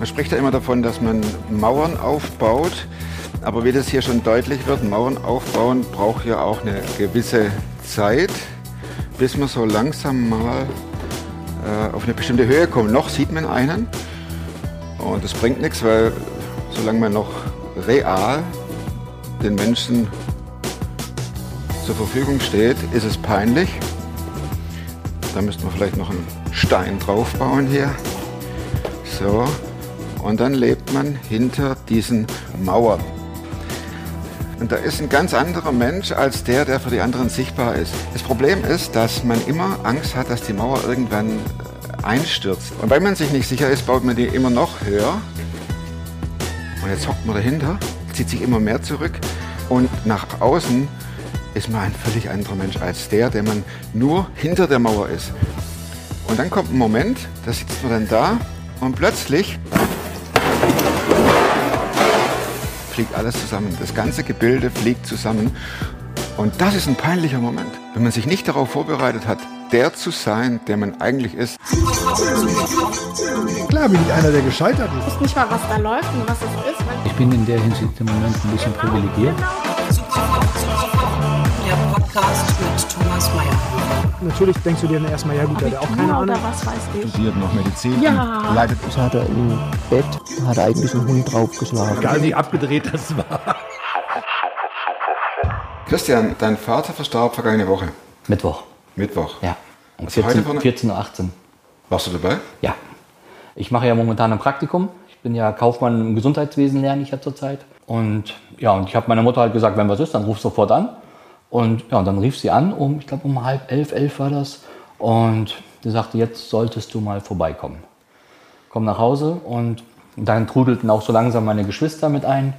Man spricht ja immer davon, dass man Mauern aufbaut. Aber wie das hier schon deutlich wird, Mauern aufbauen braucht ja auch eine gewisse Zeit, bis man so langsam mal äh, auf eine bestimmte Höhe kommt. Noch sieht man einen und das bringt nichts, weil solange man noch real den Menschen zur Verfügung steht, ist es peinlich. Da müssten wir vielleicht noch einen Stein draufbauen hier. So. Und dann lebt man hinter diesen Mauern. Und da ist ein ganz anderer Mensch als der, der für die anderen sichtbar ist. Das Problem ist, dass man immer Angst hat, dass die Mauer irgendwann äh, einstürzt. Und weil man sich nicht sicher ist, baut man die immer noch höher. Und jetzt hockt man dahinter, zieht sich immer mehr zurück. Und nach außen ist man ein völlig anderer Mensch als der, der man nur hinter der Mauer ist. Und dann kommt ein Moment, da sitzt man dann da und plötzlich fliegt alles zusammen. Das ganze Gebilde fliegt zusammen. Und das ist ein peinlicher Moment, wenn man sich nicht darauf vorbereitet hat, der zu sein, der man eigentlich ist. Klar bin ich einer, der gescheitert ist. Ich weiß nicht mal, was da läuft und was es ist. Ich bin in der Hinsicht im Moment ein bisschen privilegiert. Der Podcast mit Thomas Mayer. Natürlich denkst du dir dann erstmal, ja gut, der hat auch keine Ahnung. was weiß ich. Studiert noch Medizin, Ja. leitet Das hat er im Bett, hat er eigentlich einen Hund draufgeschlagen. Egal wie abgedreht das war. Christian, dein Vater verstarb vergangene Woche, Mittwoch, Mittwoch. ja. Um Was war heute 14 vorne? 14.18 Uhr. Warst du dabei? Ja. Ich mache ja momentan ein Praktikum. Ich bin ja Kaufmann im Gesundheitswesen, lerne ich ja zurzeit. Und ja, und ich habe meiner Mutter halt gesagt, wenn was ist, dann ruf sofort an. Und ja, dann rief sie an, um, ich glaube um halb elf, elf war das. Und sie sagte, jetzt solltest du mal vorbeikommen. Komm nach Hause und dann trudelten auch so langsam meine Geschwister mit ein.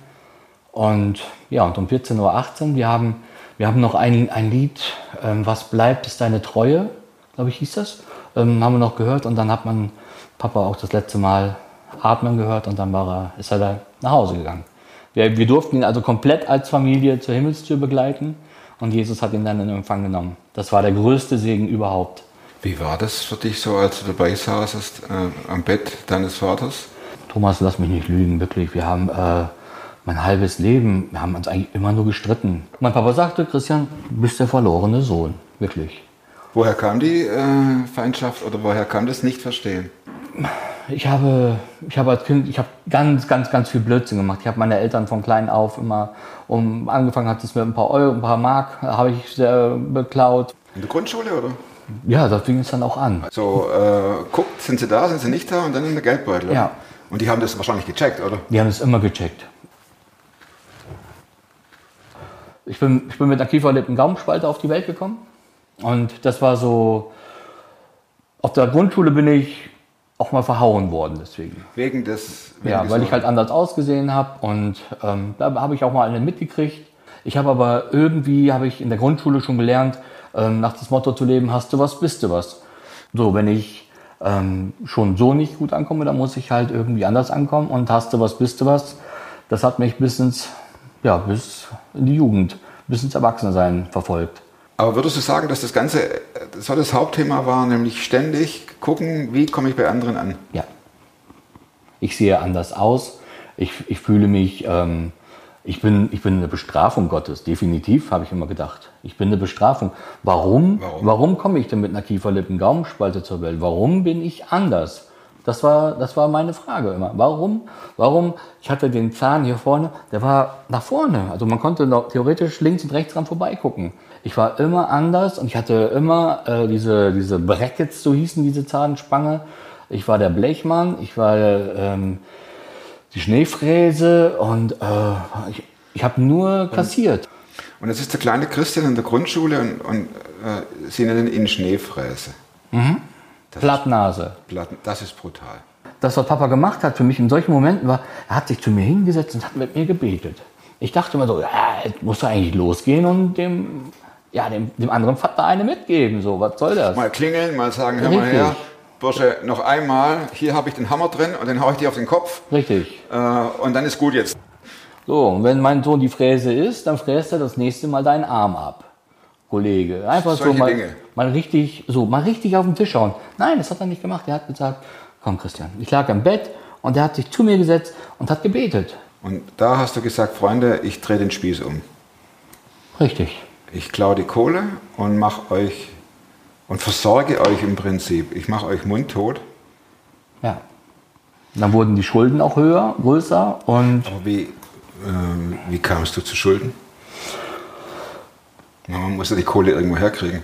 Und ja, und um 14.18 Uhr, wir haben, wir haben noch ein, ein Lied, ähm, Was bleibt, ist deine Treue, glaube ich, hieß das. Ähm, haben wir noch gehört und dann hat man Papa auch das letzte Mal atmen gehört und dann war er, ist er da nach Hause gegangen. Wir, wir durften ihn also komplett als Familie zur Himmelstür begleiten und Jesus hat ihn dann in Empfang genommen. Das war der größte Segen überhaupt. Wie war das für dich so, als du dabei saßest äh, am Bett deines Vaters? Thomas, lass mich nicht lügen, wirklich. Wir haben äh, mein halbes Leben, wir haben uns eigentlich immer nur gestritten. Mein Papa sagte, Christian, du bist der verlorene Sohn, wirklich. Woher kam die äh, Feindschaft oder woher kam das Nicht-Verstehen? Ich habe, ich habe als Kind, ich habe ganz, ganz, ganz viel Blödsinn gemacht. Ich habe meine Eltern von klein auf immer, um angefangen hat es mit ein paar Euro, ein paar Mark, habe ich sehr beklaut. In der Grundschule oder? Ja, da fing es dann auch an. So, äh, guckt, sind sie da, sind sie nicht da und dann in der Geldbeutel. oder? Ja. Und die haben das wahrscheinlich gecheckt, oder? Die haben es immer gecheckt. Ich bin, ich bin mit einer kieferlippen Gaumenspalte auf die Welt gekommen. Und das war so, auf der Grundschule bin ich auch mal verhauen worden deswegen. Wegen des. Wegen Ja, des weil ich halt anders ausgesehen habe und ähm, da habe ich auch mal eine mitgekriegt. Ich habe aber irgendwie, habe ich in der Grundschule schon gelernt, ähm, nach das Motto zu leben, hast du was, bist du was. So, wenn ich ähm, schon so nicht gut ankomme, dann muss ich halt irgendwie anders ankommen und hast du was, bist du was. Das hat mich bis ins, ja, bis in die Jugend, bis ins Erwachsensein verfolgt. Aber würdest du sagen, dass das Ganze so das Hauptthema war, nämlich ständig gucken, wie komme ich bei anderen an? Ja. Ich sehe anders aus. Ich, ich fühle mich, ähm, ich, bin, ich bin eine Bestrafung Gottes. Definitiv, habe ich immer gedacht. Ich bin eine Bestrafung. Warum? Warum? Warum, komme ich denn mit einer Kieferlippen-Gaumenspalte zur Welt? Warum bin ich anders? Das war, das war meine Frage immer. Warum? Warum? Ich hatte den Zahn hier vorne, der war nach vorne. Also man konnte theoretisch links und rechts dran vorbeigucken. Ich war immer anders und ich hatte immer äh, diese, diese Brackets, so hießen diese Zahnspange. Ich war der Blechmann, ich war ähm, die Schneefräse und äh, ich, ich habe nur kassiert. Und jetzt ist der kleine Christian in der Grundschule und, und äh, sie nennen ihn Schneefräse. Das Plattnase. ist, Platten- das ist brutal. Das, was Papa gemacht hat für mich in solchen Momenten war, er hat sich zu mir hingesetzt und hat mit mir gebetet. Ich dachte immer so, ja, jetzt muss er eigentlich losgehen und dem, ja, dem, dem anderen Vater eine mitgeben. So, was soll das? Mal klingeln, mal sagen, hör mal her, Bursche, noch einmal, hier habe ich den Hammer drin und den haue ich dir auf den Kopf Richtig. äh, und dann ist gut jetzt. So, und wenn mein Sohn die Fräse ist, dann fräst er das nächste Mal deinen Arm ab. Kollege. Einfach so Solche mal, Dinge. mal richtig, so, mal richtig auf den Tisch hauen. Nein, das hat er nicht gemacht. Er hat gesagt, komm Christian, ich lag im Bett Und der hat sich zu mir gesetzt und hat gebetet. Und da hast du gesagt, Freunde, ich drehe den Spieß um. Richtig. Ich klaue die Kohle und mache euch und versorge euch im Prinzip. Ich mache euch mundtot. Ja. Dann wurden die Schulden auch höher, größer und Aber wie, äh, wie kamst du zu Schulden? Na, man muss ja die Kohle irgendwo herkriegen.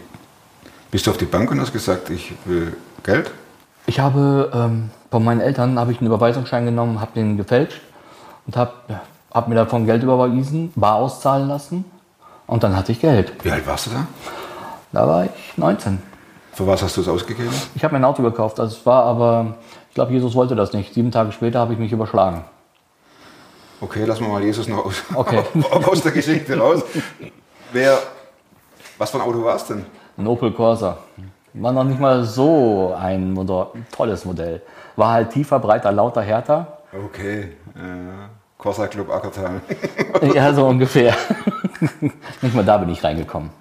Bist du auf die Bank und hast gesagt, ich will Geld? ich habe ähm, von meinen Eltern habe ich einen Überweisungsschein genommen, habe den gefälscht und habe hab mir davon Geld überwiesen, bar auszahlen lassen und dann hatte ich Geld. Wie alt warst du da? Da war ich 19. Für was hast du es ausgegeben? Ich habe mir ein Auto gekauft, das war aber, ich glaube, Jesus wollte das nicht. Sieben Tage später habe ich mich überschlagen. Okay, lassen wir mal Jesus noch aus, Okay. aus der Geschichte raus. Wer, was für ein Auto war es denn? Ein Opel Corsa. War noch nicht mal so ein Motor, tolles Modell. War halt tiefer, breiter, lauter, härter. Okay, äh, Corsa Club Ackertal. Ja, so ungefähr. nicht mal da bin ich reingekommen.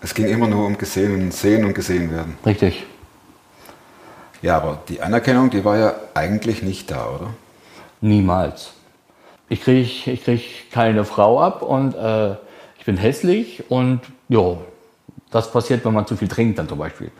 Es ging immer nur um gesehen und sehen und gesehen werden. Richtig. Ja, aber die Anerkennung, die war ja eigentlich nicht da, oder? Niemals. Ich kriege ich krieg keine Frau ab und äh, ich bin hässlich und ja, das passiert, wenn man zu viel trinkt dann zum Beispiel.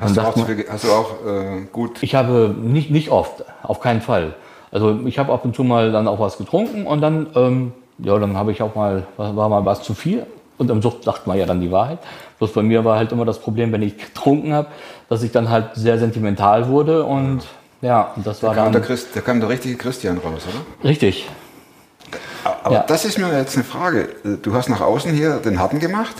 Hast, du auch, zu man- viel, hast du auch äh, gut Ich habe nicht, nicht oft, auf keinen Fall. Also ich habe ab und zu mal dann auch was getrunken und dann, ähm, ja, dann habe ich auch mal, war mal was zu viel. Und im Sucht sagt man ja dann die Wahrheit. Bloß bei mir war halt immer das Problem, wenn ich getrunken habe, dass ich dann halt sehr sentimental wurde und ja, und das war kam dann der, Christ, da kam der richtige Christian raus, oder? richtig. Aber Ja. das ist mir jetzt eine Frage. Du hast nach außen hier den Harten gemacht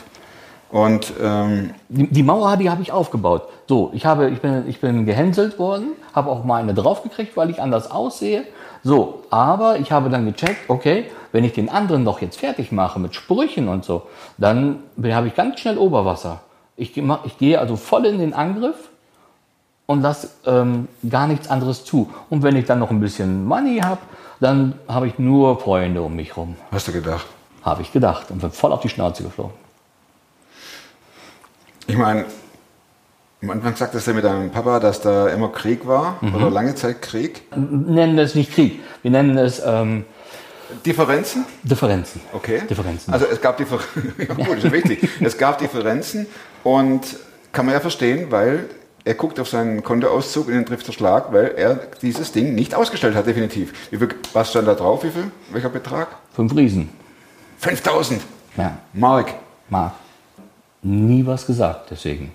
und ähm, Die, die Mauer, die habe ich aufgebaut. So, ich, habe, ich, bin, ich bin gehänselt worden, habe auch mal eine draufgekriegt, weil ich anders aussehe. So, aber ich habe dann gecheckt, okay, wenn ich den anderen doch jetzt fertig mache mit Sprüchen und so, dann habe ich ganz schnell Oberwasser. Ich, ich gehe also voll in den Angriff und lasse ähm, gar nichts anderes zu. Und wenn ich dann noch ein bisschen Money habe, dann habe ich nur Freunde um mich rum, hast du gedacht? habe ich gedacht und bin voll auf die Schnauze geflogen. Ich meine, am Anfang sagtest du mit deinem Papa, dass da immer Krieg war Mhm. oder lange Zeit Krieg. Wir nennen es nicht Krieg, wir nennen es ähm, Differenzen? Differenzen. Okay. Differenzen. Also es gab Differenzen. ja, gut, ist wichtig. Es gab Differenzen und kann man ja verstehen, weil er guckt auf seinen Kontoauszug und den trifft der Schlag, weil er dieses Ding nicht ausgestellt hat, definitiv. Wie viel, was stand da drauf? Wie viel? Welcher Betrag? Fünf Riesen. 5000 Ja, Mark. Mark. Nie was gesagt, deswegen.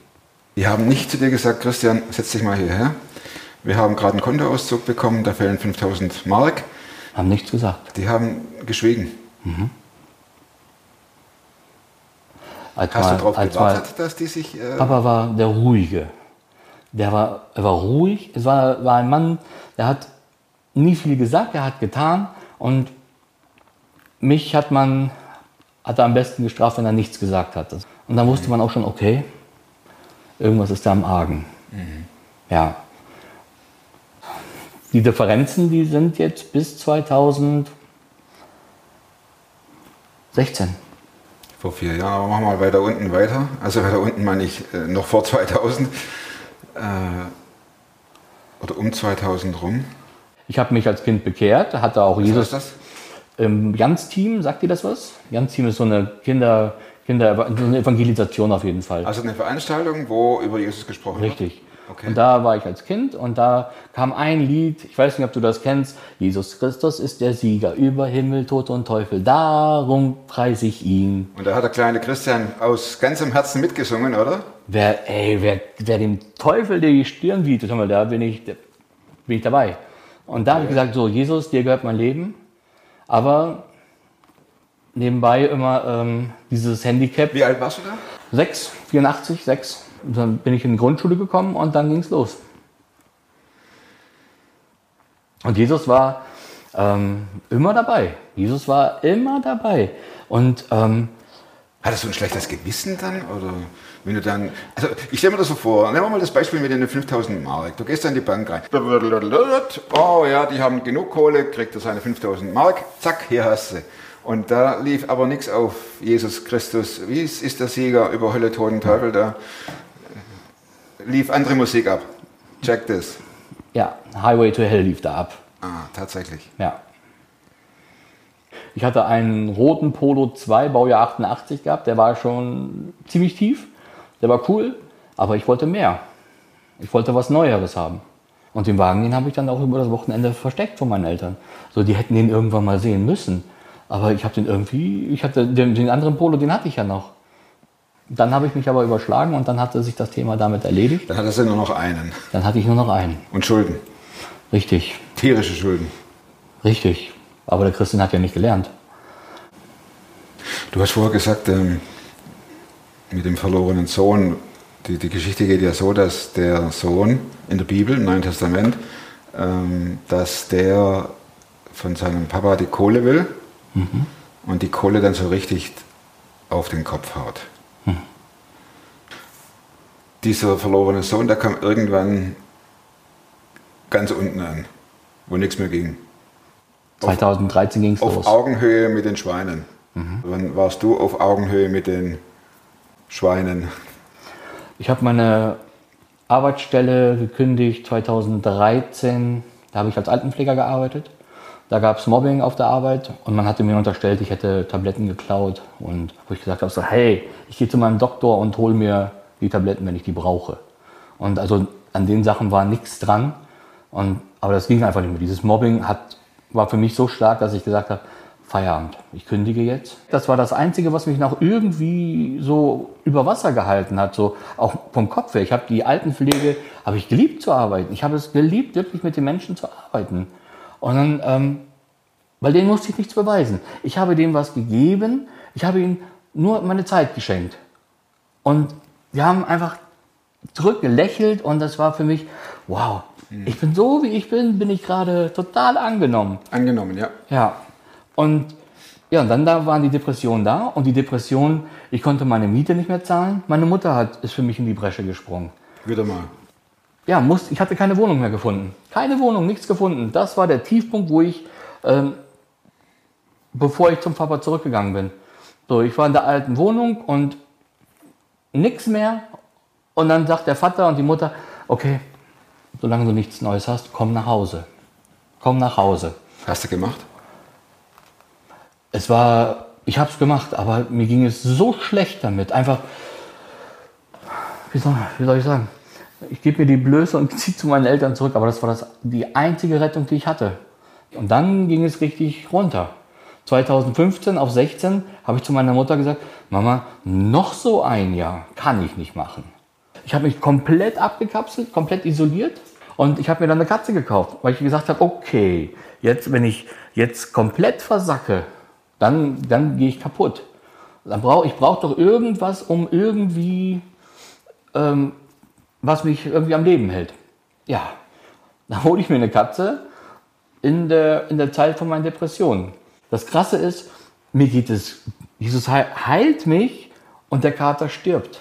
Die haben nicht zu dir gesagt, Christian, setz dich mal hierher. Wir haben gerade einen Kontoauszug bekommen, da fehlen 5000 Mark. Haben nichts gesagt. Die haben geschwiegen. Als Hast mal, du darauf als mal, gewartet, dass die sich... Äh, Papa war der Ruhige. Der war, er war ruhig. Es war, war ein Mann, der hat nie viel gesagt, er hat getan. Und mich hat man, hat er am besten gestraft, wenn er nichts gesagt hat. Und dann wusste man auch schon, okay, irgendwas ist da am Argen. Ja. Die Differenzen, die sind jetzt bis 2016. Vor vier Jahren, aber machen wir mal weiter unten weiter. Also weiter unten meine ich äh, noch vor 2000 äh, oder um 2000 rum. Ich habe mich als Kind bekehrt, hatte auch Was Jesus heißt das? im Jans-Team, sagt ihr das was? Jans-Team ist so eine Kinder, Kinder, so eine Evangelisation auf jeden Fall. Also eine Veranstaltung, wo über Jesus gesprochen Richtig. Okay. Und da war ich als Kind und da kam ein Lied, ich weiß nicht, ob du das kennst, Jesus Christus ist der Sieger über Himmel, Tod und Teufel, darum preise ich ihn. wird. Und da hat der kleine Christian aus ganzem Herzen mitgesungen, oder? Wer, ey, wer, wer dem Teufel die Stirn bietet, mal, da bin ich, da bin ich dabei. Und da habe ich gesagt, so, Jesus, dir gehört mein Leben, aber nebenbei immer ähm, dieses Handicap, Wie alt warst du da? 6, 84, 6. Und dann bin ich in die Grundschule gekommen und dann ging es los. Und Jesus war ähm, immer dabei. Jesus war immer dabei. Und ähm, Hattest du ein schlechtes Gewissen dann? Oder wenn du dann. Also, ich stelle mir das so vor. Nehmen wir mal das Beispiel mit den 5000 Mark. Du gehst dann in die Bank rein. Oh ja, die haben genug Kohle, kriegt er seine 5000 Mark. Zack, hier hast du. Und da lief aber nichts auf Jesus Christus. Wie ist, ist der Sieger über Hölle, Tod und Teufel? Da lief andere Musik ab. Check das. Ja, Highway to Hell lief da ab. Ah, tatsächlich. Ja. Ich hatte einen roten Polo 2, Baujahr 88 gehabt, der war schon ziemlich tief, der war cool, aber ich wollte mehr. Ich wollte was Neueres haben. Und den Wagen, den habe ich dann auch über das Wochenende versteckt von meinen Eltern. So, die hätten den irgendwann mal sehen müssen. Aber ich habe den irgendwie, ich hatte den, den anderen Polo, den hatte ich ja noch. Dann habe ich mich aber überschlagen und dann hatte sich das Thema damit erledigt. Dann hat er nur noch einen. Dann hatte ich nur noch einen. Und Schulden. Richtig, Tierische Schulden. richtig. Aber der Christian hat ja nicht gelernt. Du hast vorher gesagt, ähm, mit dem verlorenen Sohn, die, die Geschichte geht ja so, dass der Sohn in der Bibel, im Neuen Testament, ähm, dass der von seinem Papa die Kohle will und die Kohle dann so richtig auf den Kopf haut. Dieser verlorene Sohn, der kam irgendwann ganz unten an, wo nichts mehr ging. 2013 ging es Auf los. Augenhöhe mit den Schweinen. Wann warst du auf Augenhöhe mit den Schweinen? Ich habe meine Arbeitsstelle gekündigt 2013. Da habe ich als Altenpfleger gearbeitet. Da gab es Mobbing auf der Arbeit und man hatte mir unterstellt, ich hätte Tabletten geklaut. Und wo ich gesagt habe, so, hey, ich gehe zu meinem Doktor und hole mir die Tabletten, wenn ich die brauche. Und also an den Sachen war nichts dran. Und, aber das ging einfach nicht mehr. Dieses Mobbing hat, war für mich so stark, dass ich gesagt habe, Feierabend, ich kündige jetzt. Das war das Einzige, was mich noch irgendwie so über Wasser gehalten hat, so auch vom Kopf her. Ich habe die Altenpflege, habe ich geliebt zu arbeiten. Ich habe es geliebt, wirklich mit den Menschen zu arbeiten. Und dann, ähm, weil denen musste ich nichts beweisen. Ich habe denen was gegeben, ich habe ihnen nur meine Zeit geschenkt. Und die haben einfach zurückgelächelt und das war für mich, wow, ich bin so wie ich bin, bin ich gerade total angenommen. Angenommen, ja. Ja. Und ja, und dann da waren die Depressionen da und die Depression, ich konnte meine Miete nicht mehr zahlen. Meine Mutter hat, ist für mich in die Bresche gesprungen. Wieder mal. Ja, muss, ich hatte keine Wohnung mehr gefunden. Keine Wohnung, nichts gefunden. Das war der Tiefpunkt, wo ich, ähm, bevor ich zum Papa zurückgegangen bin. So, ich war in der alten Wohnung und nichts mehr. Und dann sagt der Vater und die Mutter, okay, solange du nichts Neues hast, komm nach Hause. Komm nach Hause. Hast du gemacht? Es war, ich habe es gemacht, aber mir ging es so schlecht damit. Einfach, wie soll, wie soll ich sagen? Ich gebe mir die Blöße und ziehe zu meinen Eltern zurück, aber das war das, die einzige Rettung, die ich hatte. Und dann ging es richtig runter. 2015 auf 16 habe ich zu meiner Mutter gesagt, Mama, noch so ein Jahr kann ich nicht machen. Ich habe mich komplett abgekapselt, komplett isoliert und ich habe mir dann eine Katze gekauft, weil ich gesagt habe, okay, jetzt wenn ich jetzt komplett versacke, dann, dann gehe ich kaputt. Dann brauch, ich brauche doch irgendwas, um irgendwie, ähm, was mich irgendwie am Leben hält. Ja, dann hole ich mir eine Katze in der, in der Zeit von meinen Depressionen. Das Krasse ist, mir geht es, Jesus heil- heilt mich und der Kater stirbt.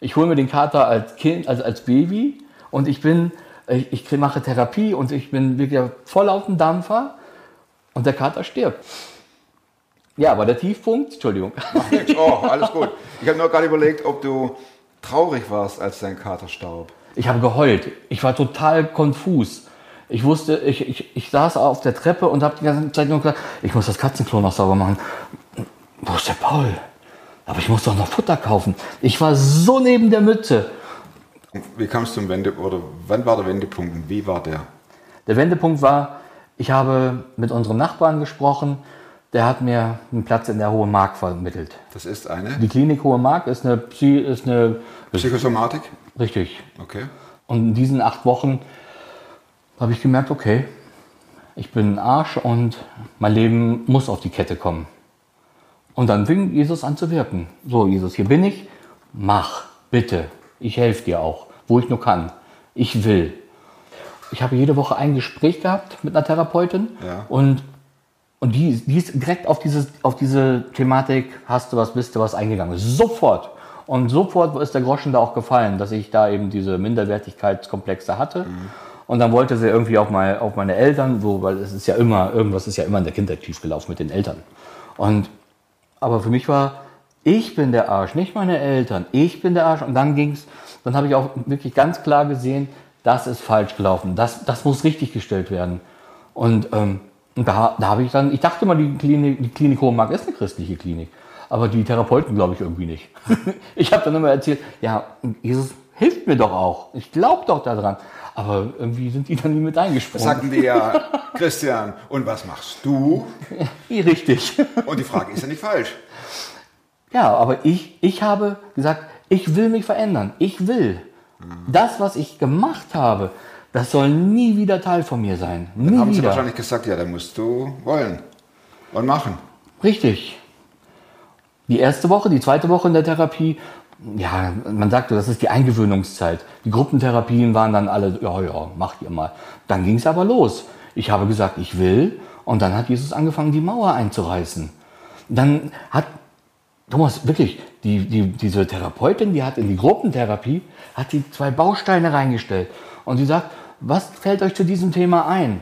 Ich hole mir den Kater als Kind, also als Baby und ich bin, ich, ich mache Therapie und ich bin wirklich voll auf dem Dampfer und der Kater stirbt. Ja, aber der Tiefpunkt, Entschuldigung. Oh, alles gut. Ich habe nur gerade überlegt, ob du traurig warst, als dein Kater starb. Ich habe geheult. Ich war total konfus. Ich wusste, ich, ich, ich saß auf der Treppe und habe die ganze Zeit nur gesagt, ich muss das Katzenklo noch sauber machen. Wo ist der Paul? Aber ich muss doch noch Futter kaufen. Ich war so neben der Mütze. Wie kam es zum Wende oder wann war der Wendepunkt und wie war der? Der Wendepunkt war, ich habe mit unserem Nachbarn gesprochen. Der hat mir einen Platz in der Hohe Mark vermittelt. Das ist eine Die Klinik Hohe Mark ist eine, Psy ist eine Psychosomatik. richtig. Okay. Und in diesen acht Wochen habe ich gemerkt, okay, ich bin ein Arsch und mein Leben muss auf die Kette kommen. Und dann fing Jesus an zu wirken. So, Jesus, hier bin ich, mach, bitte. Ich helfe dir auch, wo ich nur kann. Ich will. Ich habe jede Woche ein Gespräch gehabt mit einer Therapeutin Ja. und, und die, die ist direkt auf, dieses, auf diese Thematik, hast du was, bist du was eingegangen. Sofort. Und sofort ist der Groschen da auch gefallen, dass ich da eben diese Minderwertigkeitskomplexe hatte. Und dann wollte sie irgendwie auch mal auf meine Eltern, so, weil es ist ja immer, irgendwas ist ja immer in der Kindheit schiefgelaufen mit den Eltern. Und, aber für mich war, ich bin der Arsch, nicht meine Eltern. Ich bin der Arsch. Und dann ging's, dann habe ich auch wirklich ganz klar gesehen, das ist falsch gelaufen, das, das muss richtig gestellt werden. Und, ähm, und da, da habe ich dann, ich dachte mal, die Klinik, die Klinik Hohenmark ist eine christliche Klinik, aber die Therapeuten glaube ich irgendwie nicht. ich habe dann immer erzählt, ja, Jesus hilft mir doch auch, ich glaube doch daran. Aber irgendwie sind die dann nie mit eingesprungen. sagten die ja, Christian, und was machst du? Richtig. Und die Frage ist ja nicht falsch. Ja, aber ich, ich habe gesagt, ich will mich verändern. Ich will. Das, was ich gemacht habe, das soll nie wieder Teil von mir sein. Nie Dann haben sie wieder. wahrscheinlich gesagt, ja, dann musst du wollen und machen. Richtig. Die erste Woche, die zweite Woche in der Therapie, ja, man sagte, das ist die Eingewöhnungszeit. Die Gruppentherapien waren dann alle, ja, ja, macht ihr mal. Dann ging es aber los. Ich habe gesagt, ich will. Und dann hat Jesus angefangen, die Mauer einzureißen. Dann hat Thomas, wirklich, die, die, diese Therapeutin, die hat in die Gruppentherapie, hat die zwei Bausteine reingestellt. Und sie sagt, was fällt euch zu diesem Thema ein?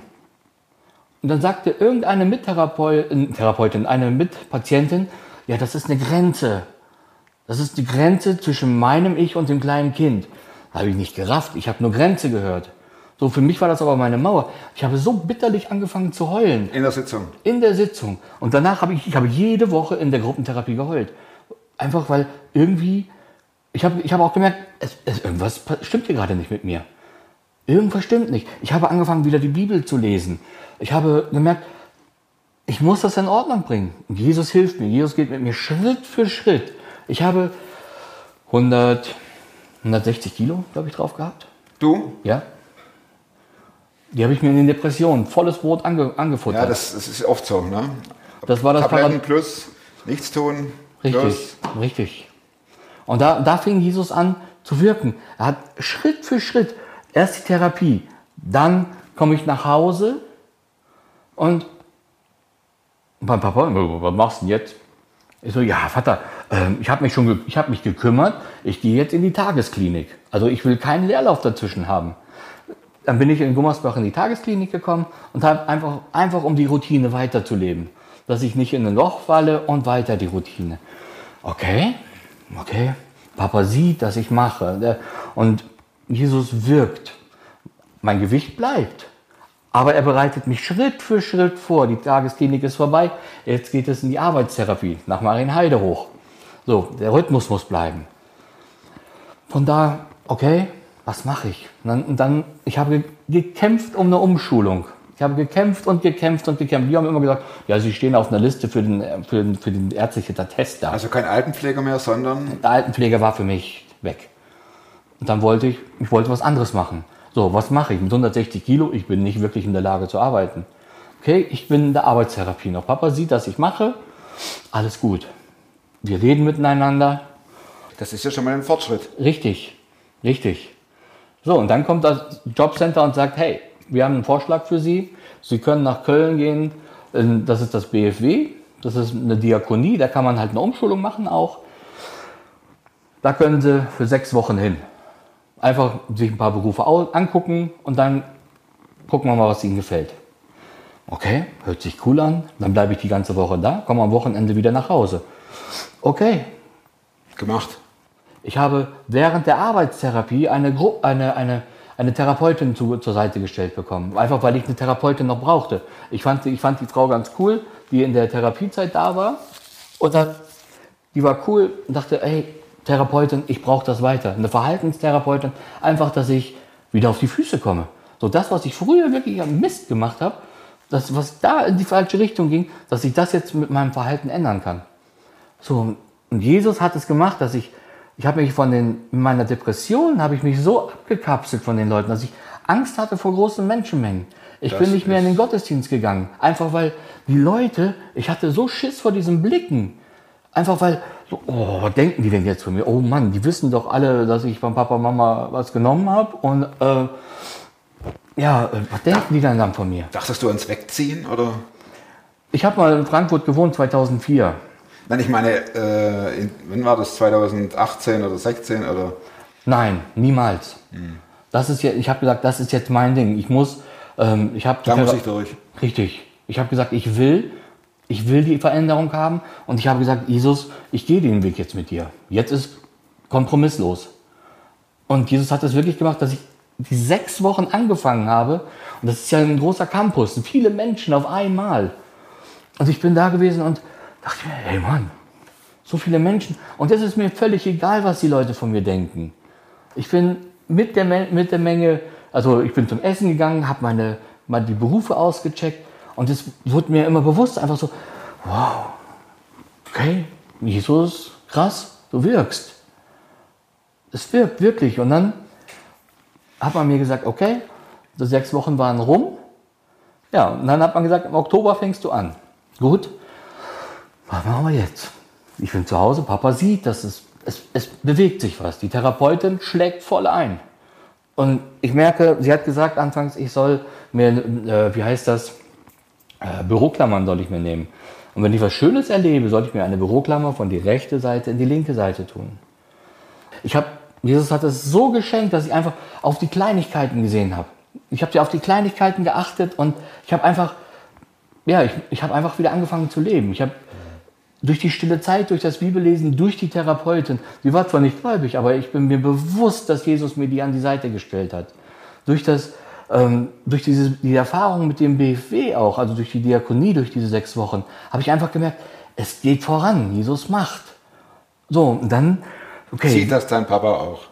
Und dann sagte irgendeine Mittherapeutin, Therapeutin, eine Mitpatientin, ja, das ist eine Grenze. Das ist die Grenze zwischen meinem Ich und dem kleinen Kind. Da habe ich nicht gerafft, ich habe nur Grenze gehört. So, für mich war das aber meine Mauer. Ich habe so bitterlich angefangen zu heulen In der Sitzung. in der Sitzung. Und danach habe ich, ich habe jede Woche in der Gruppentherapie geheult. Einfach weil irgendwie, ich habe, ich habe auch gemerkt, es, es, irgendwas stimmt hier gerade nicht mit mir. Irgendwas stimmt nicht. Ich habe angefangen, wieder die Bibel zu lesen. Ich habe gemerkt, ich muss das in Ordnung bringen. Und Jesus hilft mir. Jesus geht mit mir Schritt für Schritt. Ich habe 100, 160 Kilo, glaube ich, drauf gehabt. Du? Ja. Die habe ich mir in den Depressionen, volles Brot ange, angefuttert. Ja, das, das ist oft so. Ne? Das war das Tabletten Parad plus, nichts tun. Richtig, Plus. richtig. Und da, da fing Jesus an zu wirken. Er hat Schritt für Schritt erst die Therapie, dann komme ich nach Hause und mein Papa, was machst du denn jetzt? Ich so, ja, Vater, ähm, ich habe mich schon, ich habe mich gekümmert. Ich gehe jetzt in die Tagesklinik. Also ich will keinen Leerlauf dazwischen haben. Dann bin ich in Gummersbach in die Tagesklinik gekommen und habe einfach, einfach um die Routine weiterzuleben. Dass ich nicht in ein Loch falle und weiter die Routine. Okay, okay. Papa sieht, dass ich mache. Der- Und Jesus wirkt. Mein Gewicht bleibt. Aber er bereitet mich Schritt für Schritt vor. Die Tagesklinik ist vorbei. Jetzt geht es in die Arbeitstherapie nach Marienheide hoch. So, der Rhythmus muss bleiben. Von da, okay, was mache ich? Und dann, und dann, ich habe ge- gekämpft um eine Umschulung. Ich habe gekämpft und gekämpft und gekämpft. Die haben immer gesagt, ja, Sie stehen auf einer Liste für den, für den, für den ärztlichen Attest da. Also kein Altenpfleger mehr, sondern Der Altenpfleger war für mich weg. Und dann wollte ich, ich wollte was anderes machen. So, was mache ich mit 160 Kilo? Ich bin nicht wirklich in der Lage zu arbeiten. Okay, ich bin in der Arbeitstherapie noch. Papa sieht, dass ich mache. Alles gut. Wir reden miteinander. das ist ja schon mal ein Fortschritt. Richtig, richtig. So, und dann kommt das Jobcenter und sagt, hey, wir haben einen Vorschlag für Sie. Sie können nach Köln gehen. Ähm, Das ist das BFW. Das ist eine Diakonie. Da kann man halt eine Umschulung machen auch. Da können Sie für sechs Wochen hin. Einfach sich ein paar Berufe angucken und dann gucken wir mal, was Ihnen gefällt. Okay, hört sich cool an. Dann bleibe ich die ganze Woche da, komme am Wochenende wieder nach Hause. Okay, Gemacht. ich habe während der Arbeitstherapie eine, Gru eine, eine, eine Therapeutin zu, zur Seite gestellt bekommen. Einfach weil ich eine Therapeutin noch brauchte. Ich fand, ich fand die Frau ganz cool, die in der Therapiezeit da war. Und dann, die war cool und dachte, ey, Therapeutin, ich brauche das weiter. Eine Verhaltenstherapeutin, einfach, dass ich wieder auf die Füße komme. So das, was ich früher wirklich am Mist gemacht habe, das, was da in die falsche Richtung ging, dass ich das jetzt mit meinem Verhalten ändern kann. So, und Jesus hat es gemacht, dass ich, ich habe mich von den, in meiner Depression habe ich mich so abgekapselt von den Leuten, dass ich Angst hatte vor großen Menschenmengen. Ich Das bin nicht mehr in den Gottesdienst gegangen. Einfach weil die Leute, ich hatte so Schiss vor diesen Blicken. Einfach weil, so, oh, was denken die denn jetzt von mir? Oh Mann, die wissen doch alle, dass ich von Papa, Mama was genommen habe. Und äh, ja, äh, was denken die dann dann von mir? Dachtest du ans Wegziehen oder? Ich habe mal in Frankfurt gewohnt 2004. Nein, ich meine, äh, in, wann war das? 2018 oder 16 oder? Nein, niemals. Das ist ja, ich habe gesagt, das ist jetzt mein Ding. Ich muss, ähm, ich habe Da muss ich durch. richtig. Ich habe gesagt, ich will, ich will die Veränderung haben und ich habe gesagt, Jesus, ich gehe den Weg jetzt mit dir. Jetzt ist kompromisslos. Und Jesus hat es wirklich gemacht, dass ich die sechs Wochen angefangen habe, und das ist ja ein großer Campus, viele Menschen auf einmal. Und ich bin da gewesen und dachte mir, hey Mann, so viele Menschen. Und es ist mir völlig egal, was die Leute von mir denken. Ich bin mit der, mit der Menge, also ich bin zum Essen gegangen, habe meine, mal die Berufe ausgecheckt und es wurde mir immer bewusst, einfach so, wow, okay, Jesus, krass, du wirkst. Es wirkt wirklich. Und dann hat man mir gesagt, okay, die sechs Wochen waren rum. Ja, und dann hat man gesagt, im Oktober fängst du an. Gut, was machen wir jetzt? Ich bin zu Hause, Papa sieht, dass es, es, es bewegt sich was. Die Therapeutin schlägt voll ein. Und ich merke, sie hat gesagt anfangs, ich soll mir, äh, wie heißt das, äh, Büroklammern soll ich mir nehmen. Und wenn ich was Schönes erlebe, soll ich mir eine Büroklammer von die rechte Seite in die linke Seite tun. Ich habe, Jesus hat es so geschenkt, dass ich einfach auf die Kleinigkeiten gesehen habe. Ich habe auf die Kleinigkeiten geachtet und ich habe einfach, ja, ich, ich habe einfach wieder angefangen zu leben. Ich habe durch die stille Zeit, durch das Bibellesen, durch die Therapeutin, die war zwar nicht gläubig, aber ich bin mir bewusst, dass Jesus mir die an die Seite gestellt hat. Durch das, ähm, durch diese, die Erfahrung mit dem BFW auch, also durch die Diakonie, durch diese sechs Wochen, habe ich einfach gemerkt, es geht voran, Jesus macht. So, und dann, okay, Sieht das dein Papa auch?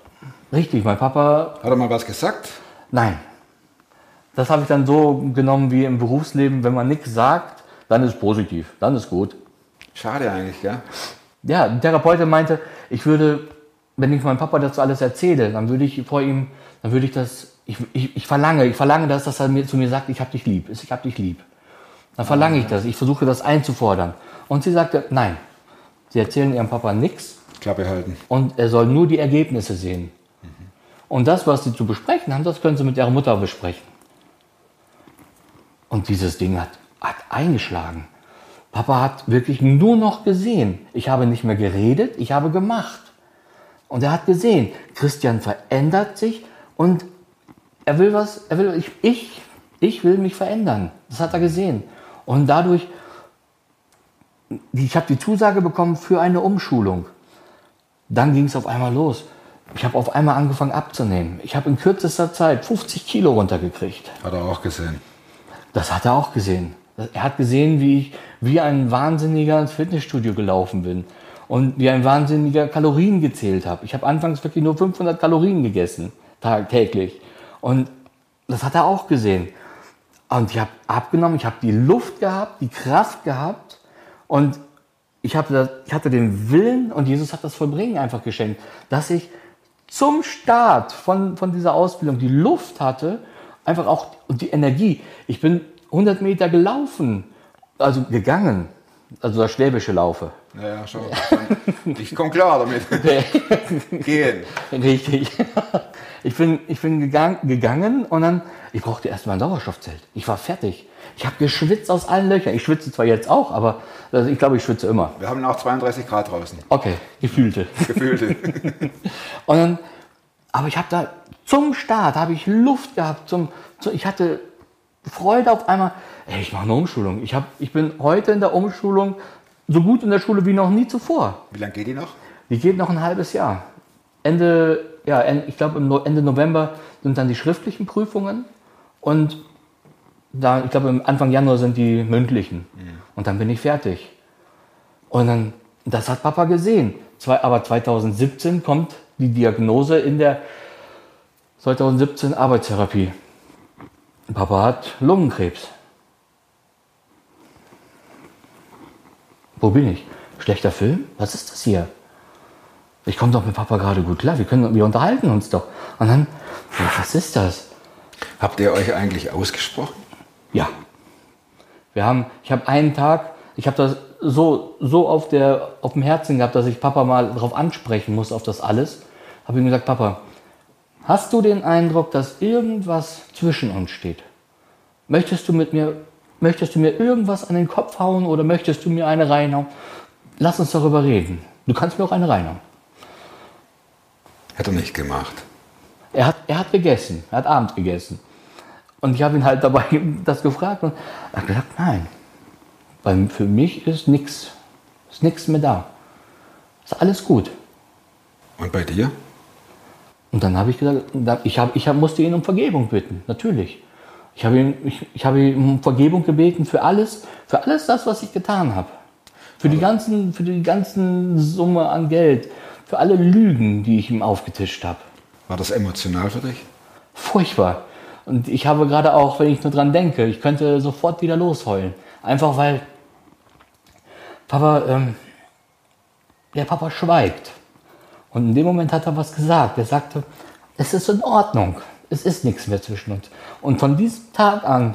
richtig, mein Papa Hat er mal was gesagt? Nein. Das habe ich dann so genommen wie im Berufsleben, wenn man nichts sagt, dann ist positiv, dann ist gut. Schade eigentlich, ja? Ja, die Therapeutin meinte, ich würde, wenn ich meinem Papa das alles erzähle, dann würde ich vor ihm, dann würde ich das, ich, ich, ich verlange, ich verlange das, dass er mir zu mir sagt, ich habe dich lieb, ich habe dich lieb. Dann verlange ich das, ich versuche das einzufordern. Und sie sagte, nein, sie erzählen ihrem Papa nichts, Klappe halten. und er soll nur die Ergebnisse sehen. Und das, was sie zu besprechen haben, das können sie mit ihrer Mutter besprechen. Und dieses Ding hat, hat eingeschlagen. Papa hat wirklich nur noch gesehen. Ich habe nicht mehr geredet, ich habe gemacht. Und er hat gesehen, Christian verändert sich und er will was, er will, ich, ich, ich will mich verändern. Das hat er gesehen. Und dadurch, ich habe die Zusage bekommen für eine Umschulung. Dann ging es auf einmal los. Ich habe auf einmal angefangen abzunehmen. Ich habe in kürzester Zeit 50 Kilo runtergekriegt. Hat er auch gesehen. Das hat er auch gesehen. Er hat gesehen, wie ich wie ein Wahnsinniger ins Fitnessstudio gelaufen bin und wie ein Wahnsinniger Kalorien gezählt habe. Ich habe anfangs wirklich nur 500 Kalorien gegessen, tagtäglich. Und das hat er auch gesehen. Und ich habe abgenommen, ich habe die Luft gehabt, die Kraft gehabt und ich, hab das, ich hatte den Willen und Jesus hat das Vollbringen einfach geschenkt, dass ich zum Start von, von dieser Ausbildung die Luft hatte, einfach auch und die Energie. Ich bin 100 Meter gelaufen, also gegangen, also das schwäbische Laufe. Ja, schon. Ich komme klar damit. Gehen. Richtig. Ich bin, ich bin gegangen, gegangen und dann, ich brauchte erstmal ein Sauerstoffzelt. Ich war fertig. Ich habe geschwitzt aus allen Löchern. Ich schwitze zwar jetzt auch, aber also ich glaube, ich schwitze immer. Wir haben auch 32 Grad draußen. Okay, gefühlte. Gefühlte. Und dann, aber ich habe da zum Start habe ich Luft gehabt. Zum, zu, ich hatte Freude auf einmal. Ey, ich mache eine Umschulung. Ich, hab, ich bin heute in der Umschulung so gut in der Schule wie noch nie zuvor. Wie lange geht die noch? Die geht noch ein halbes Jahr. Ende, ja, ich glaube Ende November sind dann die schriftlichen Prüfungen und da, ich glaube Anfang Januar sind die mündlichen und dann bin ich fertig. Und dann, das hat Papa gesehen. Zwei, aber 2017 kommt die Diagnose in der 2017 Arbeitstherapie. Papa hat Lungenkrebs. Wo bin ich? Schlechter Film? Was ist das hier? Ich komme doch mit Papa gerade gut klar. Wir, können, wir unterhalten uns doch. Und dann, was ist das? Habt ihr euch eigentlich ausgesprochen? Ja. Wir haben, ich habe einen Tag, ich habe das so, so auf, der, auf dem Herzen gehabt, dass ich Papa mal darauf ansprechen muss, auf das alles. Habe ihm gesagt, Papa, hast du den Eindruck, dass irgendwas zwischen uns steht? Möchtest du mit mir, möchtest du mir irgendwas an den Kopf hauen oder möchtest du mir eine reinhauen? Lass uns darüber reden. Du kannst mir auch eine reinhauen. Hat er nicht gemacht. Er hat, er hat gegessen, er hat Abend gegessen. Und ich habe ihn halt dabei das gefragt und er hat gesagt, nein, weil für mich ist nichts, ist nichts mehr da. Ist alles gut. Und bei dir? Und dann habe ich gesagt, ich, hab, ich hab, musste ihn um Vergebung bitten, natürlich. Ich habe ihn, ich, ich habe ihn um Vergebung gebeten für alles, für alles das, was ich getan habe. Für die ganzen, für die ganzen Summe an Geld, für alle Lügen, die ich ihm aufgetischt habe. War das emotional für dich? Furchtbar. Und ich habe gerade auch, wenn ich nur dran denke, ich könnte sofort wieder losheulen. Einfach weil Papa, ähm, der Papa schweigt. Und in dem Moment hat er was gesagt. Er sagte, es ist in Ordnung. Es ist nichts mehr zwischen uns. Und von diesem Tag an,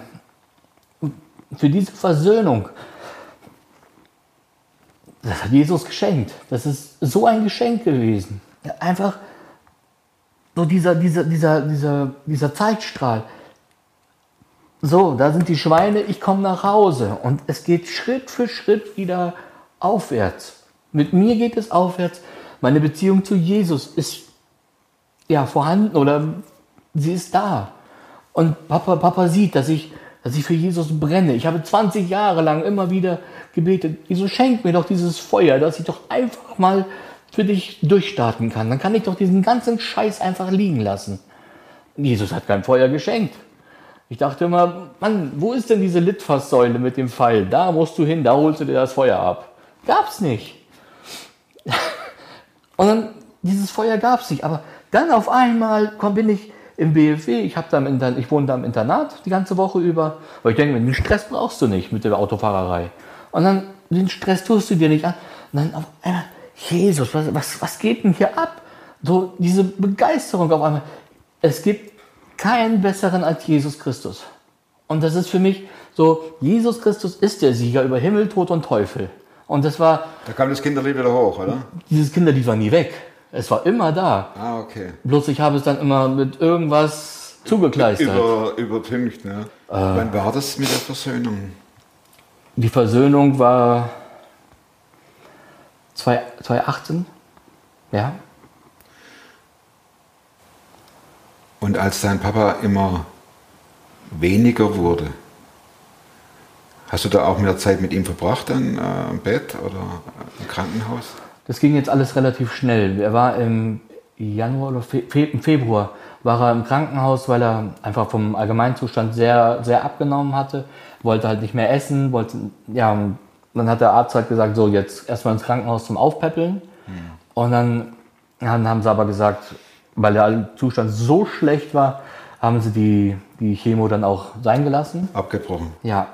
für diese Versöhnung, das hat Jesus geschenkt. Das ist so ein Geschenk gewesen. Einfach so dieser, dieser, dieser, dieser, dieser Zeitstrahl. So, da sind die Schweine, ich komme nach Hause und es geht Schritt für Schritt wieder aufwärts. Mit mir geht es aufwärts. Meine Beziehung zu Jesus ist ja vorhanden oder sie ist da. Und Papa, Papa sieht, dass ich, dass ich für Jesus brenne. Ich habe 20 Jahre lang immer wieder gebetet, Jesus schenk mir doch dieses Feuer, dass ich doch einfach mal für dich durchstarten kann. Dann kann ich doch diesen ganzen Scheiß einfach liegen lassen. Jesus hat kein Feuer geschenkt. Ich dachte immer, Mann, wo ist denn diese Litfaßsäule mit dem Pfeil? Da musst du hin, da holst du dir das Feuer ab. Gab's nicht. Und dann, dieses Feuer gab's nicht. Aber dann auf einmal komm, bin ich im BFW, ich, hab da im Inter ich wohne da im Internat die ganze Woche über. Weil ich denke, den Stress brauchst du nicht mit der Autofahrerei. Und dann, den Stress tust du dir nicht an. Und dann auf einmal, Jesus, was, was, was geht denn hier ab? So diese Begeisterung auf einmal. Es gibt keinen besseren als Jesus Christus. Und das ist für mich so, Jesus Christus ist der Sieger über Himmel, Tod und Teufel. Und das war, Da kam das Kinderlied wieder hoch, oder? dieses Kinderlied war nie weg. Es war immer da. Ah, okay. Bloß ich habe es dann immer mit irgendwas zugekleistert. Über, übertüncht, ne? Wann war das mit der Versöhnung? Die Versöhnung war 2 2018. Ja. Und als dein Papa immer weniger wurde, hast du da auch mehr Zeit mit ihm verbracht dann äh, im Bett oder im Krankenhaus? Das ging jetzt alles relativ schnell. Er war im Januar oder Fe Fe im Februar war er im Krankenhaus, weil er einfach vom Allgemeinzustand sehr, sehr abgenommen hatte, wollte halt nicht mehr essen, wollte, ja, dann hat der Arzt halt gesagt, so jetzt erstmal ins Krankenhaus zum Aufpäppeln. Und dann, dann haben sie aber gesagt, weil der Zustand so schlecht war, haben sie die, die Chemo dann auch sein gelassen. Abgebrochen. Ja.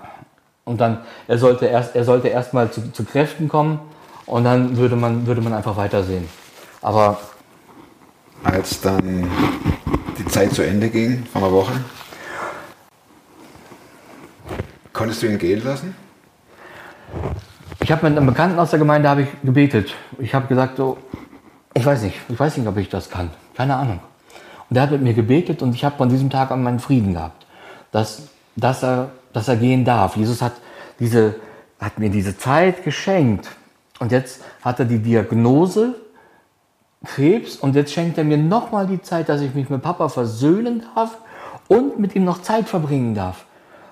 Und dann, er sollte erst, er sollte erstmal zu, zu Kräften kommen und dann würde man, würde man einfach weitersehen. Aber Als dann die Zeit zu Ende ging, vor einer Woche, konntest du ihn gehen lassen? ich habe mit einem Bekannten aus der Gemeinde habe ich gebetet. Ich habe gesagt, so, ich weiß nicht, ich weiß nicht, ob ich das kann. Keine Ahnung. Und er hat mit mir gebetet und ich habe von diesem Tag an meinen Frieden gehabt, dass, dass, er, dass er gehen darf. Jesus hat, diese, hat mir diese Zeit geschenkt. Und jetzt hat er die Diagnose Krebs und jetzt schenkt er mir nochmal die Zeit, dass ich mich mit Papa versöhnen darf und mit ihm noch Zeit verbringen darf.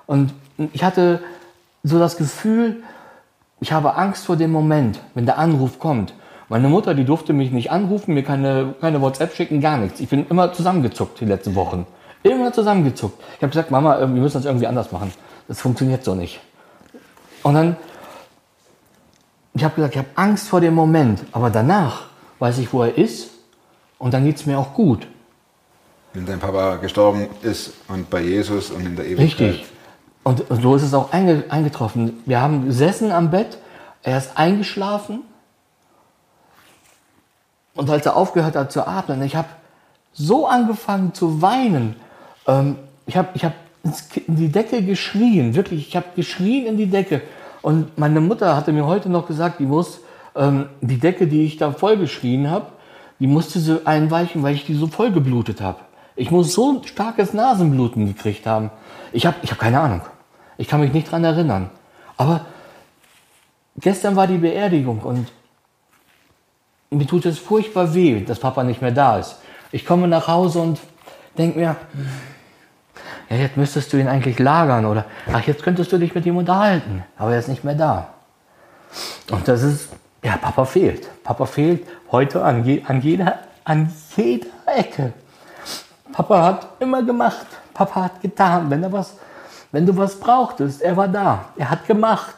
Und ich hatte so das Gefühl, ich habe Angst vor dem Moment, wenn der Anruf kommt. Meine Mutter, die durfte mich nicht anrufen, mir keine, keine WhatsApp schicken, gar nichts. Ich bin immer zusammengezuckt die letzten Wochen. Immer zusammengezuckt. Ich habe gesagt, Mama, äh, wir müssen das irgendwie anders machen. Das funktioniert so nicht. Und dann, ich habe gesagt, ich habe Angst vor dem Moment, aber danach weiß ich, wo er ist und dann geht es mir auch gut. Wenn dein Papa gestorben ist und bei Jesus und in der Ewigkeit. Richtig. Und so ist es auch einge eingetroffen. Wir haben gesessen am Bett, er ist eingeschlafen und als er aufgehört hat zu atmen, ich habe so angefangen zu weinen. Ähm, ich habe ich hab in die Decke geschrien, wirklich, ich habe geschrien in die Decke. Und meine Mutter hatte mir heute noch gesagt, die muss ähm, die Decke, die ich da voll geschrien habe, die musste sie einweichen, weil ich die so voll geblutet habe. Ich muss so ein starkes Nasenbluten gekriegt haben. Ich habe ich hab keine Ahnung. Ich kann mich nicht dran erinnern. Aber gestern war die Beerdigung und mir tut es furchtbar weh, dass Papa nicht mehr da ist. Ich komme nach Hause und denke mir, ja, jetzt müsstest du ihn eigentlich lagern oder ach, jetzt könntest du dich mit ihm unterhalten, aber er ist nicht mehr da. Und das ist, ja, Papa fehlt. Papa fehlt heute an, je, an, jeder, an jeder Ecke. Papa hat immer gemacht. Papa hat getan. Wenn, er was, wenn du was brauchtest, er war da. Er hat gemacht.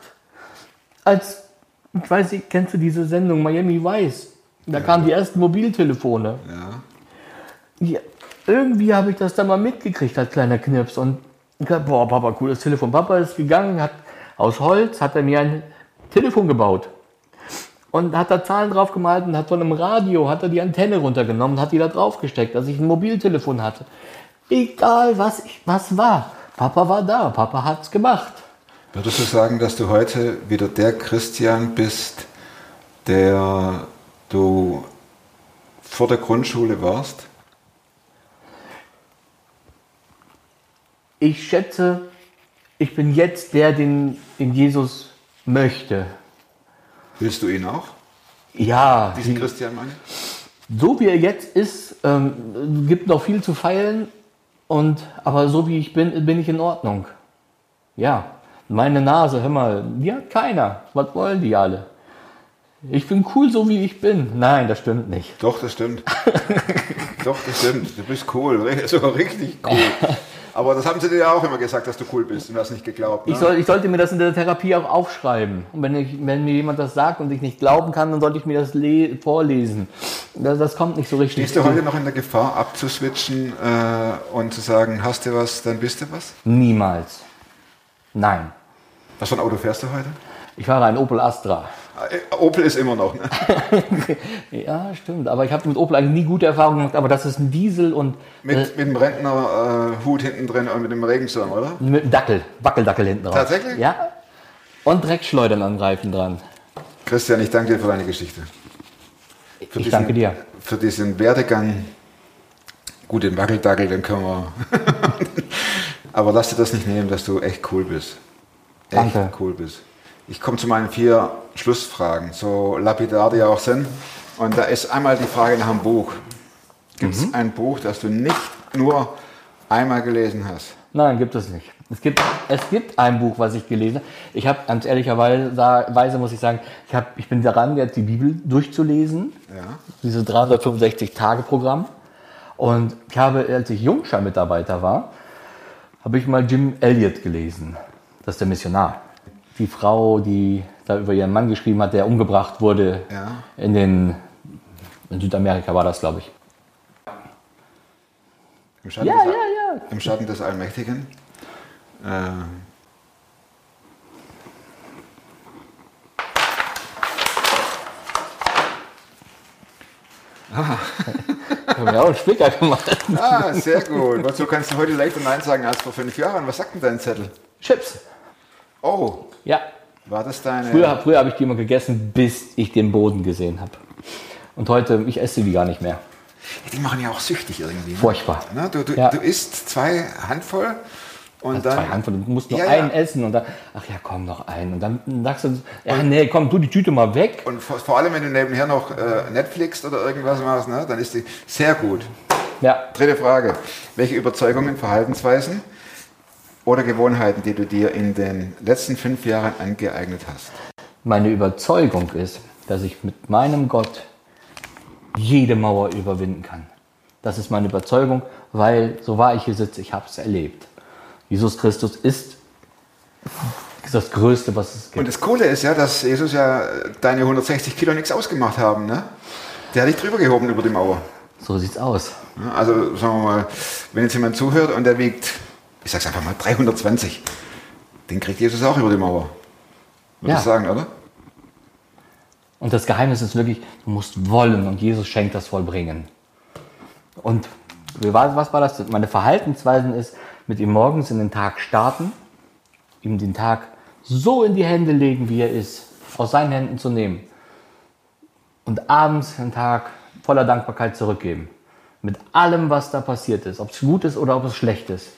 Als, ich weiß nicht, kennst du diese Sendung Miami Vice? Da kamen die ersten Mobiltelefone. Ja. Ja, irgendwie habe ich das dann mal mitgekriegt als kleiner Knips und ich dachte, boah, Papa, cooles Telefon. Papa ist gegangen, hat aus Holz, hat er mir ein Telefon gebaut und hat da Zahlen drauf gemalt und hat von einem Radio, hat er die Antenne runtergenommen hat die da drauf gesteckt, dass ich ein Mobiltelefon hatte. Egal, was, ich, was war. Papa war da, Papa hat's gemacht. Würdest du sagen, dass du heute wieder der Christian bist, der du vor der Grundschule warst? Ich schätze, ich bin jetzt der, den, den Jesus möchte. Willst du ihn auch? Ja, Diesen die- Christian Mann? so wie er jetzt ist, ähm, gibt noch viel zu feilen. Und, aber so wie ich bin, bin ich in Ordnung. Ja, meine Nase, hör mal, die hat keiner. Was wollen die alle? Ich bin cool, so wie ich bin. Nein, das stimmt nicht. Doch, das stimmt. Doch, das stimmt. Du bist cool, sogar richtig cool. Aber das haben sie dir ja auch immer gesagt, dass du cool bist und du hast nicht geglaubt. Ne? Ich, soll, ich sollte mir das in der Therapie auch aufschreiben. Und wenn, ich, wenn mir jemand das sagt und ich nicht glauben kann, dann sollte ich mir das le vorlesen. Das, das kommt nicht so richtig. Stehst du heute noch in der Gefahr, abzuswitchen äh, und zu sagen, hast du was, dann bist du was? Niemals. Nein. Was für ein Auto fährst du heute? Ich fahre ein Opel Astra. Äh, Opel ist immer noch. Ne? Ja, stimmt. Aber ich habe mit Opel eigentlich nie gute Erfahrungen gemacht. Aber das ist ein Diesel und Mit, äh, mit dem Rentnerhut hinten drin und mit dem Regenschirm, oder? mit einem Dackel, Wackeldackel hinten drauf. Tatsächlich? Ja. Und Dreckschleudern an Reifen dran. Christian, ich danke dir für deine Geschichte. Für Ich danke dir. Für diesen Werdegang. Gut, den Wackeldackel, den können wir. Aber lass dir das nicht nehmen, dass du echt cool bist. Echt Danke. cool bist. Ich komme zu meinen vier Schlussfragen, so lapidar die auch sind. Und da ist einmal die Frage nach einem Buch. Gibt es Mhm. ein Buch, das du nicht nur einmal gelesen hast? Nein, gibt es nicht. Es gibt, es gibt ein Buch, was ich gelesen habe. Ich habe ganz ehrlicherweise Weise muss ich sagen, ich, hab, ich bin daran, jetzt die Bibel durchzulesen. Ja. Dieses 365-Tage-Programm. Und ich habe, als ich Jungschar-Mitarbeiter war, habe ich mal Jim Elliot gelesen. Das ist der Missionar. Die Frau, die da über ihren Mann geschrieben hat, der umgebracht wurde Ja. in den in Südamerika war das, glaube ich. Im Schatten, Ja, des, ja, ja. Im Schatten des Allmächtigen. Äh, Haben wir auch einen Spicker gemacht. ah, sehr gut. Wozu kannst du heute leichter Nein sagen als vor fünf Jahren? Was sagt denn dein Zettel? Chips. Oh, Ja. war das deine. Früher, früher habe ich die immer gegessen, bis ich den Boden gesehen habe. Und heute, ich esse die gar nicht mehr. Die machen ja auch süchtig irgendwie. Ne? Furchtbar. Ne? Du, du, Ja. du isst zwei Handvoll und dann. Zwei Handvoll, du musst nur Ja, ja. einen essen und dann, ach ja, komm, noch einen. Und dann sagst du, ja, nee, komm, tu die Tüte mal weg. Und vor, vor allem, wenn du nebenher noch äh, Netflix oder irgendwas machst, ne? dann ist die sehr gut. Ja, Dritte Frage. Welche Überzeugungen, Verhaltensweisen oder Gewohnheiten, die du dir in den letzten fünf Jahren angeeignet hast? meine Überzeugung ist, dass ich mit meinem Gott jede Mauer überwinden kann. Das ist meine Überzeugung, weil so wahr ich hier sitze, ich habe es erlebt. Jesus Christus ist das Größte, was es Und gibt. das Coole ist ja, dass Jesus ja deine 160 Kilo nichts ausgemacht haben. Ne? Der hat dich drüber gehoben über die Mauer. So sieht's aus. Also sagen wir mal, wenn jetzt jemand zuhört und der wiegt, ich sag's einfach mal, 320, den kriegt Jesus auch über die Mauer. Würde Ja. ich sagen, oder? Und das Geheimnis ist wirklich, du musst wollen und Jesus schenkt das Vollbringen. Und was war das? Meine Verhaltensweisen ist, mit ihm morgens in den Tag starten, ihm den Tag so in die Hände legen, wie er ist, aus seinen Händen zu nehmen. Und abends den Tag voller Dankbarkeit zurückgeben. Mit allem, was da passiert ist, ob es gut ist oder ob es schlecht ist.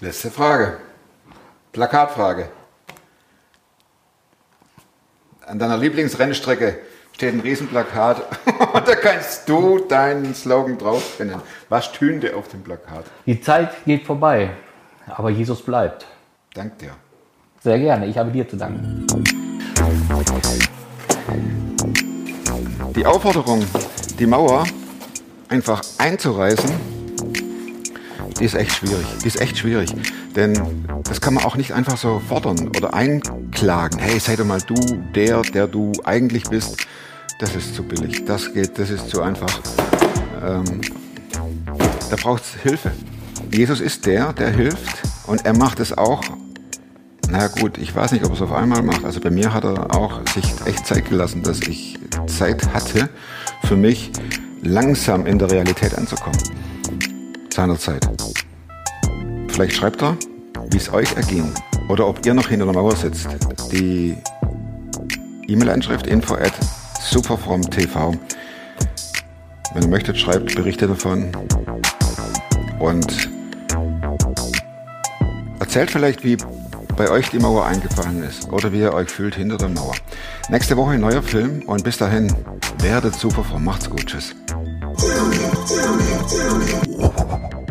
Letzte Frage. Plakatfrage. An deiner Lieblingsrennstrecke steht ein Riesenplakat und da kannst du deinen Slogan drauffinden. Was stünde auf dem Plakat? Die Zeit geht vorbei, aber Jesus bleibt. Dank dir. Sehr gerne, ich habe dir zu danken. Die Aufforderung, die Mauer einfach einzureißen, die ist echt schwierig. Die ist echt schwierig. Denn das kann man auch nicht einfach so fordern oder einklagen. Hey, sei doch mal du der, der du eigentlich bist. Das ist zu billig. Das geht, das ist zu einfach. Ähm, da braucht es Hilfe. Jesus ist der, der hilft und er macht es auch. Na gut, ich weiß nicht, ob er es auf einmal macht. Also bei mir hat er auch sich echt Zeit gelassen, dass ich Zeit hatte, für mich langsam in der Realität anzukommen. Seinerzeit. Vielleicht schreibt er, wie es euch erging oder ob ihr noch hinter der Mauer sitzt. Die E-Mail-Anschrift info at superfromtv. Wenn ihr möchtet, schreibt Berichte davon und erzählt vielleicht, wie bei euch die Mauer eingefallen ist oder wie ihr euch fühlt hinter der Mauer. Nächste Woche ein neuer Film und bis dahin werdet super fromm. Macht's gut. Tschüss. 这有零，这。